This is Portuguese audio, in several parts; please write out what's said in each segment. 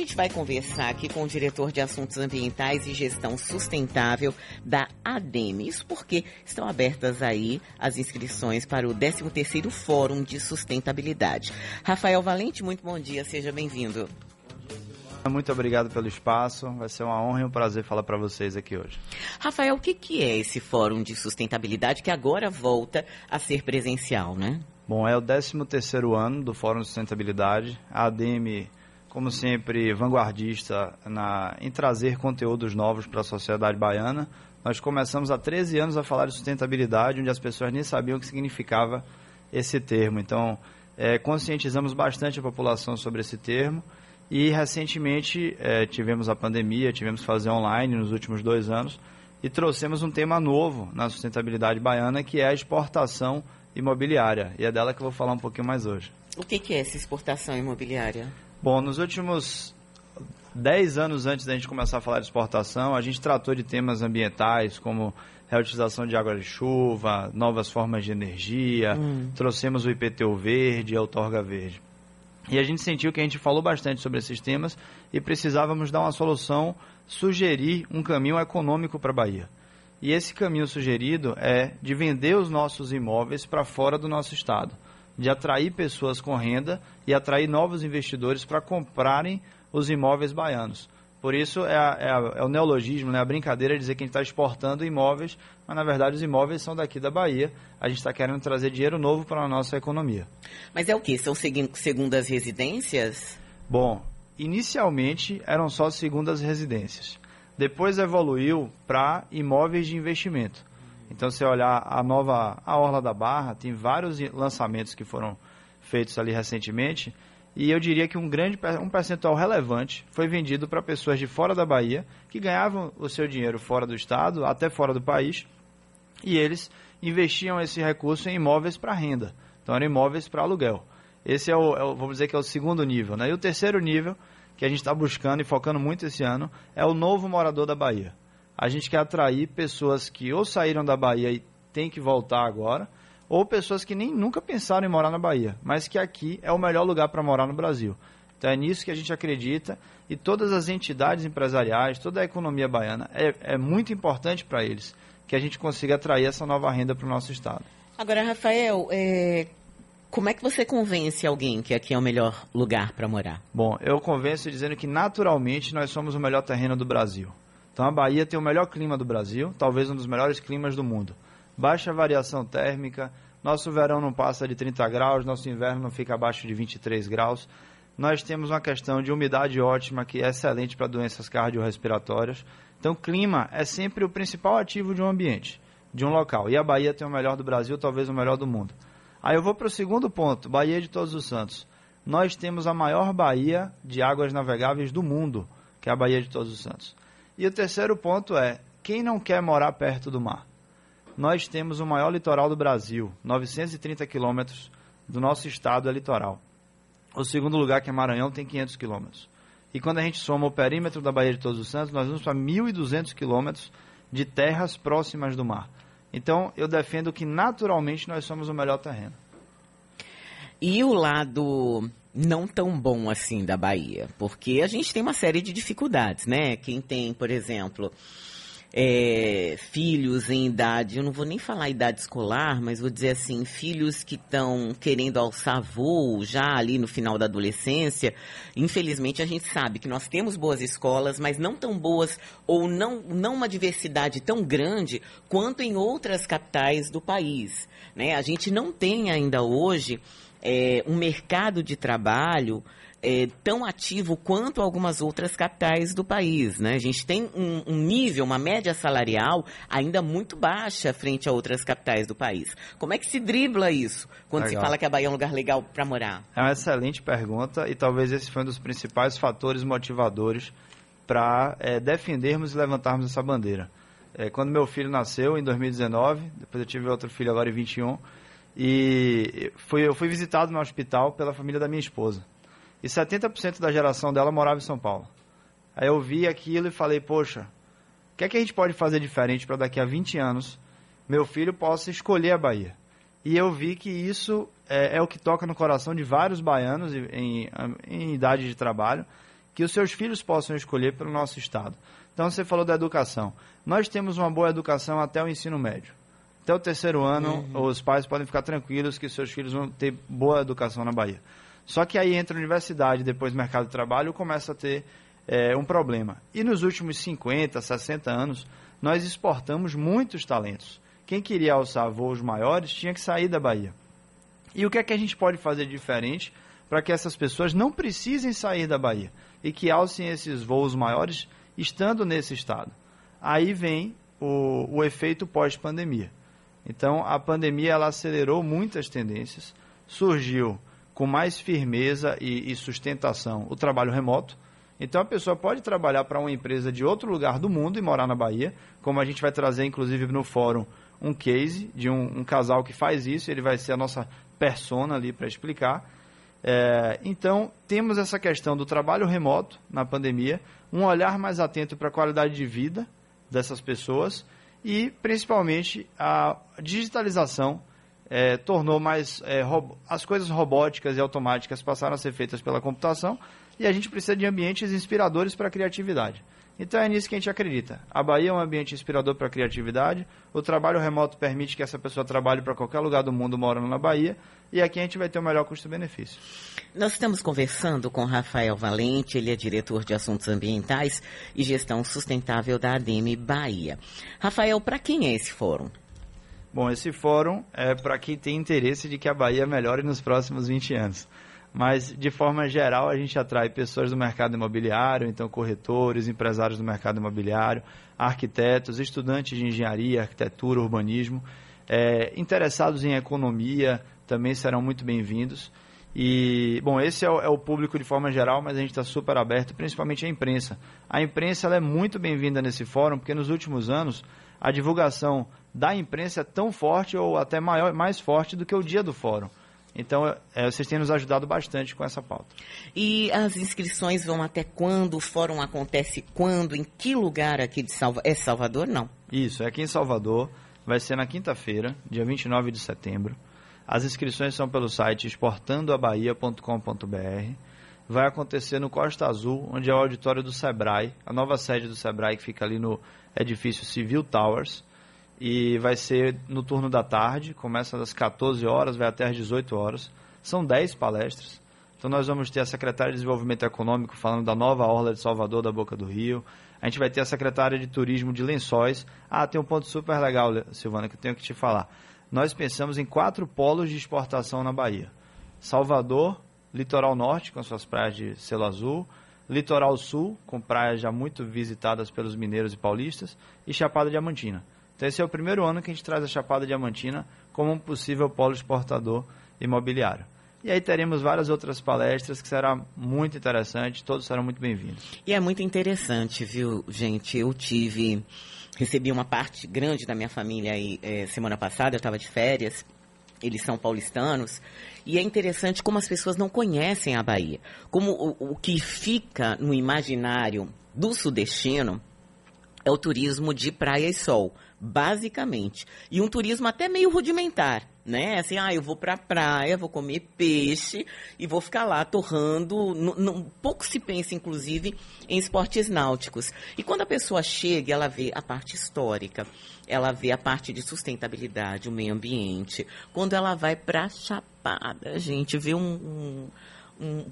gente vai conversar aqui com o diretor de Assuntos Ambientais e Gestão Sustentável da ADEME. Isso porque estão abertas aí as inscrições para o 13º Fórum de Sustentabilidade. Rafael Valente, muito bom dia, seja bem-vindo. Muito obrigado pelo espaço. Vai ser uma honra e um prazer falar para vocês aqui hoje. Rafael, o que, que é esse Fórum de Sustentabilidade que agora volta a ser presencial, né? Bom, é o 13º ano do Fórum de Sustentabilidade. A ADM, como sempre, vanguardista na, em trazer conteúdos novos para a sociedade baiana. Nós começamos há 13 anos a falar de sustentabilidade, onde as pessoas nem sabiam o que significava esse termo. Então, é, conscientizamos bastante a população sobre esse termo e recentemente é, tivemos a pandemia, tivemos que fazer online nos últimos dois anos e trouxemos um tema novo na sustentabilidade baiana que é a exportação imobiliária. E é dela que eu vou falar um pouquinho mais hoje. O que, que é essa exportação imobiliária? Bom, nos últimos dez anos antes da gente começar a falar de exportação, a gente tratou de temas ambientais como reutilização de água de chuva, novas formas de energia, hum. trouxemos o IPTU verde a outorga verde. E a gente sentiu que a gente falou bastante sobre esses temas e precisávamos dar uma solução, sugerir um caminho econômico para a Bahia. E esse caminho sugerido é de vender os nossos imóveis para fora do nosso estado, de atrair pessoas com renda e atrair novos investidores para comprarem os imóveis baianos. Por isso é, a, é, a, é o neologismo, né? a brincadeira de dizer que a gente está exportando imóveis, mas na verdade os imóveis são daqui da Bahia. A gente está querendo trazer dinheiro novo para a nossa economia. Mas é o que? São segundas residências? Bom, inicialmente eram só segundas residências. Depois evoluiu para imóveis de investimento. Então, se olhar a nova a Orla da Barra, tem vários lançamentos que foram feitos ali recentemente e eu diria que um grande um percentual relevante foi vendido para pessoas de fora da Bahia que ganhavam o seu dinheiro fora do estado, até fora do país, e eles investiam esse recurso em imóveis para renda. Então eram imóveis para aluguel. Esse é o, é o, vamos dizer que é o segundo nível, né? E o terceiro nível que a gente está buscando e focando muito esse ano é o novo morador da Bahia. A gente quer atrair pessoas que ou saíram da Bahia e têm que voltar agora, ou pessoas que nem nunca pensaram em morar na Bahia, mas que aqui é o melhor lugar para morar no Brasil. Então é nisso que a gente acredita e todas as entidades empresariais, toda a economia baiana é, é muito importante para eles que a gente consiga atrair essa nova renda para o nosso estado. Agora, Rafael, é, como é que você convence alguém que aqui é o melhor lugar para morar? Bom, eu convenço dizendo que naturalmente nós somos o melhor terreno do Brasil. Então a Bahia tem o melhor clima do Brasil, talvez um dos melhores climas do mundo baixa variação térmica, nosso verão não passa de 30 graus, nosso inverno não fica abaixo de 23 graus. Nós temos uma questão de umidade ótima, que é excelente para doenças cardiorrespiratórias. Então, clima é sempre o principal ativo de um ambiente, de um local. E a Bahia tem o melhor do Brasil, talvez o melhor do mundo. Aí eu vou para o segundo ponto, Bahia de Todos os Santos. Nós temos a maior baía de águas navegáveis do mundo, que é a Baía de Todos os Santos. E o terceiro ponto é, quem não quer morar perto do mar? nós temos o maior litoral do Brasil, 930 quilômetros do nosso estado é litoral. O segundo lugar, que é Maranhão, tem 500 quilômetros. E quando a gente soma o perímetro da Baía de Todos os Santos, nós vamos para 1.200 quilômetros de terras próximas do mar. Então, eu defendo que naturalmente nós somos o melhor terreno. E o lado não tão bom assim da Bahia? Porque a gente tem uma série de dificuldades, né? Quem tem, por exemplo, é, filhos em idade, eu não vou nem falar idade escolar, mas vou dizer assim, filhos que estão querendo alçar voo já ali no final da adolescência, infelizmente a gente sabe que nós temos boas escolas, mas não tão boas ou não, não uma diversidade tão grande quanto em outras capitais do país. Né? A gente não tem ainda hoje é, um mercado de trabalho é, tão ativo quanto algumas outras capitais do país. Né? A gente tem um, um, nível, uma média salarial ainda muito baixa frente a outras capitais do país. Como é que se dribla isso quando legal. se fala que a Bahia é um lugar legal para morar? É uma excelente pergunta e talvez esse foi um dos principais fatores motivadores para é, defendermos e levantarmos essa bandeira. É, quando meu filho nasceu, em 2019, depois eu tive outro filho agora em 21, e fui, eu fui visitado no hospital pela família da minha esposa e 70% da geração dela morava em São Paulo. Aí eu vi aquilo e falei, poxa, o que é que a gente pode fazer diferente para daqui a 20 anos meu filho possa escolher a Bahia? E eu vi que isso é, é o que toca no coração de vários baianos em, em, idade de trabalho, que os seus filhos possam escolher pelo nosso Estado. Então, você falou da educação. Nós temos uma boa educação até o ensino médio. Até o terceiro ano, uhum. os pais podem ficar tranquilos que seus filhos vão ter boa educação na Bahia. Só que aí entra a universidade, depois o mercado de trabalho, começa a ter é, um problema. E nos últimos 50, 60 anos, nós exportamos muitos talentos. Quem queria alçar voos maiores tinha que sair da Bahia. E o que é que a gente pode fazer diferente para que essas pessoas não precisem sair da Bahia e que alcem esses voos maiores estando nesse estado? Aí vem o, o efeito pós-pandemia. Então, a pandemia ela acelerou muitas tendências, surgiu com mais firmeza e, e sustentação o trabalho remoto. Então, a pessoa pode trabalhar para uma empresa de outro lugar do mundo e morar na Bahia, como a gente vai trazer, inclusive, no fórum, um case de um, um casal que faz isso, ele vai ser a nossa persona ali para explicar. É, então, temos essa questão do trabalho remoto na pandemia, um olhar mais atento para a qualidade de vida dessas pessoas e, principalmente, a digitalização é, tornou mais. É, as coisas robóticas e automáticas passaram a ser feitas pela computação e a gente precisa de ambientes inspiradores para a criatividade. Então é nisso que a gente acredita. A Bahia é um ambiente inspirador para a criatividade, o trabalho remoto permite que essa pessoa trabalhe para qualquer lugar do mundo morando na Bahia, e aqui a gente vai ter o melhor custo-benefício. Nós estamos conversando com Rafael Valente, ele é diretor de assuntos ambientais e gestão sustentável da ADM Bahia. Rafael, para quem é esse fórum? Bom, esse fórum é para quem tem interesse de que a Bahia melhore nos próximos 20 anos mas de forma geral a gente atrai pessoas do mercado imobiliário, então corretores, empresários do mercado imobiliário, arquitetos, estudantes de engenharia, arquitetura, urbanismo, é, interessados em economia também serão muito bem-vindos. E, bom, esse é o, é o, público de forma geral, mas a gente está super aberto, principalmente a imprensa. A imprensa é muito bem-vinda nesse fórum, porque nos últimos anos a divulgação da imprensa é tão forte ou até maior, mais forte do que o dia do fórum. Então, é, vocês têm nos ajudado bastante com essa pauta. E as inscrições vão até quando? O fórum acontece quando? Em que lugar aqui de Salvador? É Salvador, não? Isso, é aqui em Salvador. Vai ser na quinta-feira, dia 29 de setembro. As inscrições são pelo site exportandoabahia.com.br. Vai acontecer no Costa Azul, onde é o auditório do Sebrae, a nova sede do Sebrae, que fica ali no edifício Civil Towers e vai ser no turno da tarde, começa às 14 horas, vai até às 18 horas. São 10 palestras. Então nós vamos ter a secretária de Desenvolvimento Econômico falando da nova orla de Salvador da Boca do Rio. A gente vai ter a secretária de Turismo de Lençóis. Ah, tem um ponto super legal, Silvana, que eu tenho que te falar. Nós pensamos em quatro polos de exportação na Bahia. Salvador, Litoral Norte, com suas praias de selo azul, Litoral Sul, com praias já muito visitadas pelos mineiros e paulistas, e Chapada Diamantina. Então esse é o primeiro ano que a gente traz a Chapada Diamantina como um possível polo exportador imobiliário. E aí teremos várias outras palestras que será muito interessante, todos serão muito bem-vindos. E é muito interessante, viu, gente? Eu tive, recebi uma parte grande da minha família aí é, semana passada, eu estava de férias, eles são paulistanos, e é interessante como as pessoas não conhecem a Bahia. Como o, o que fica no imaginário do sudestino é o turismo de praia e sol basicamente. E um turismo até meio rudimentar, né? Assim, ah, eu vou pra praia, vou comer peixe e vou ficar lá torrando. pouco se pensa, inclusive, em esportes náuticos. E quando a pessoa chega, ela vê a parte histórica, ela vê a parte de sustentabilidade, o meio ambiente. Quando ela vai pra Chapada, gente vê um, um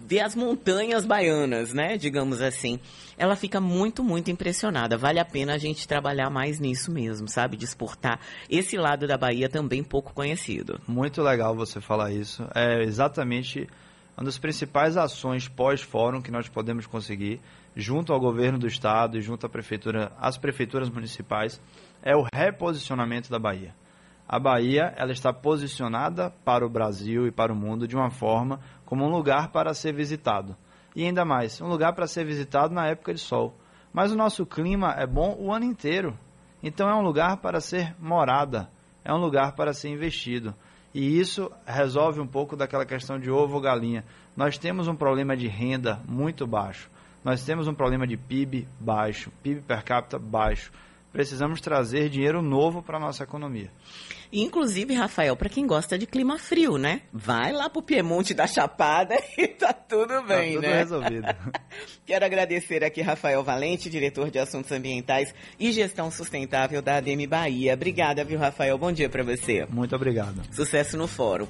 ver as montanhas baianas, né? Digamos assim. Ela fica muito, muito impressionada. Vale a pena a gente trabalhar mais nisso mesmo, sabe? De exportar esse lado da Bahia também pouco conhecido. Muito legal você falar isso. É exatamente uma das principais ações pós-fórum que nós podemos conseguir, junto ao governo do estado e junto à prefeitura, às prefeituras municipais, é o reposicionamento da Bahia a Bahia ela está posicionada para o Brasil e para o mundo de uma forma como um lugar para ser visitado. E ainda mais, um lugar para ser visitado na época de sol. Mas o nosso clima é bom o ano inteiro. Então é um lugar para ser morada, é um lugar para ser investido. E isso resolve um pouco daquela questão de ovo ou galinha. Nós temos um problema de renda muito baixo. Nós temos um problema de PIB baixo, PIB per capita baixo precisamos trazer dinheiro novo para a nossa economia. Inclusive, Rafael, para quem gosta de clima frio, né? Vai lá pro Piemonte da Chapada e tá tudo bem, tá tudo né? resolvido. Quero agradecer aqui Rafael Valente, diretor de Assuntos Ambientais e Gestão Sustentável da ADM Bahia. Obrigada, viu, Rafael? Bom dia para você. Muito obrigado. Sucesso no fórum.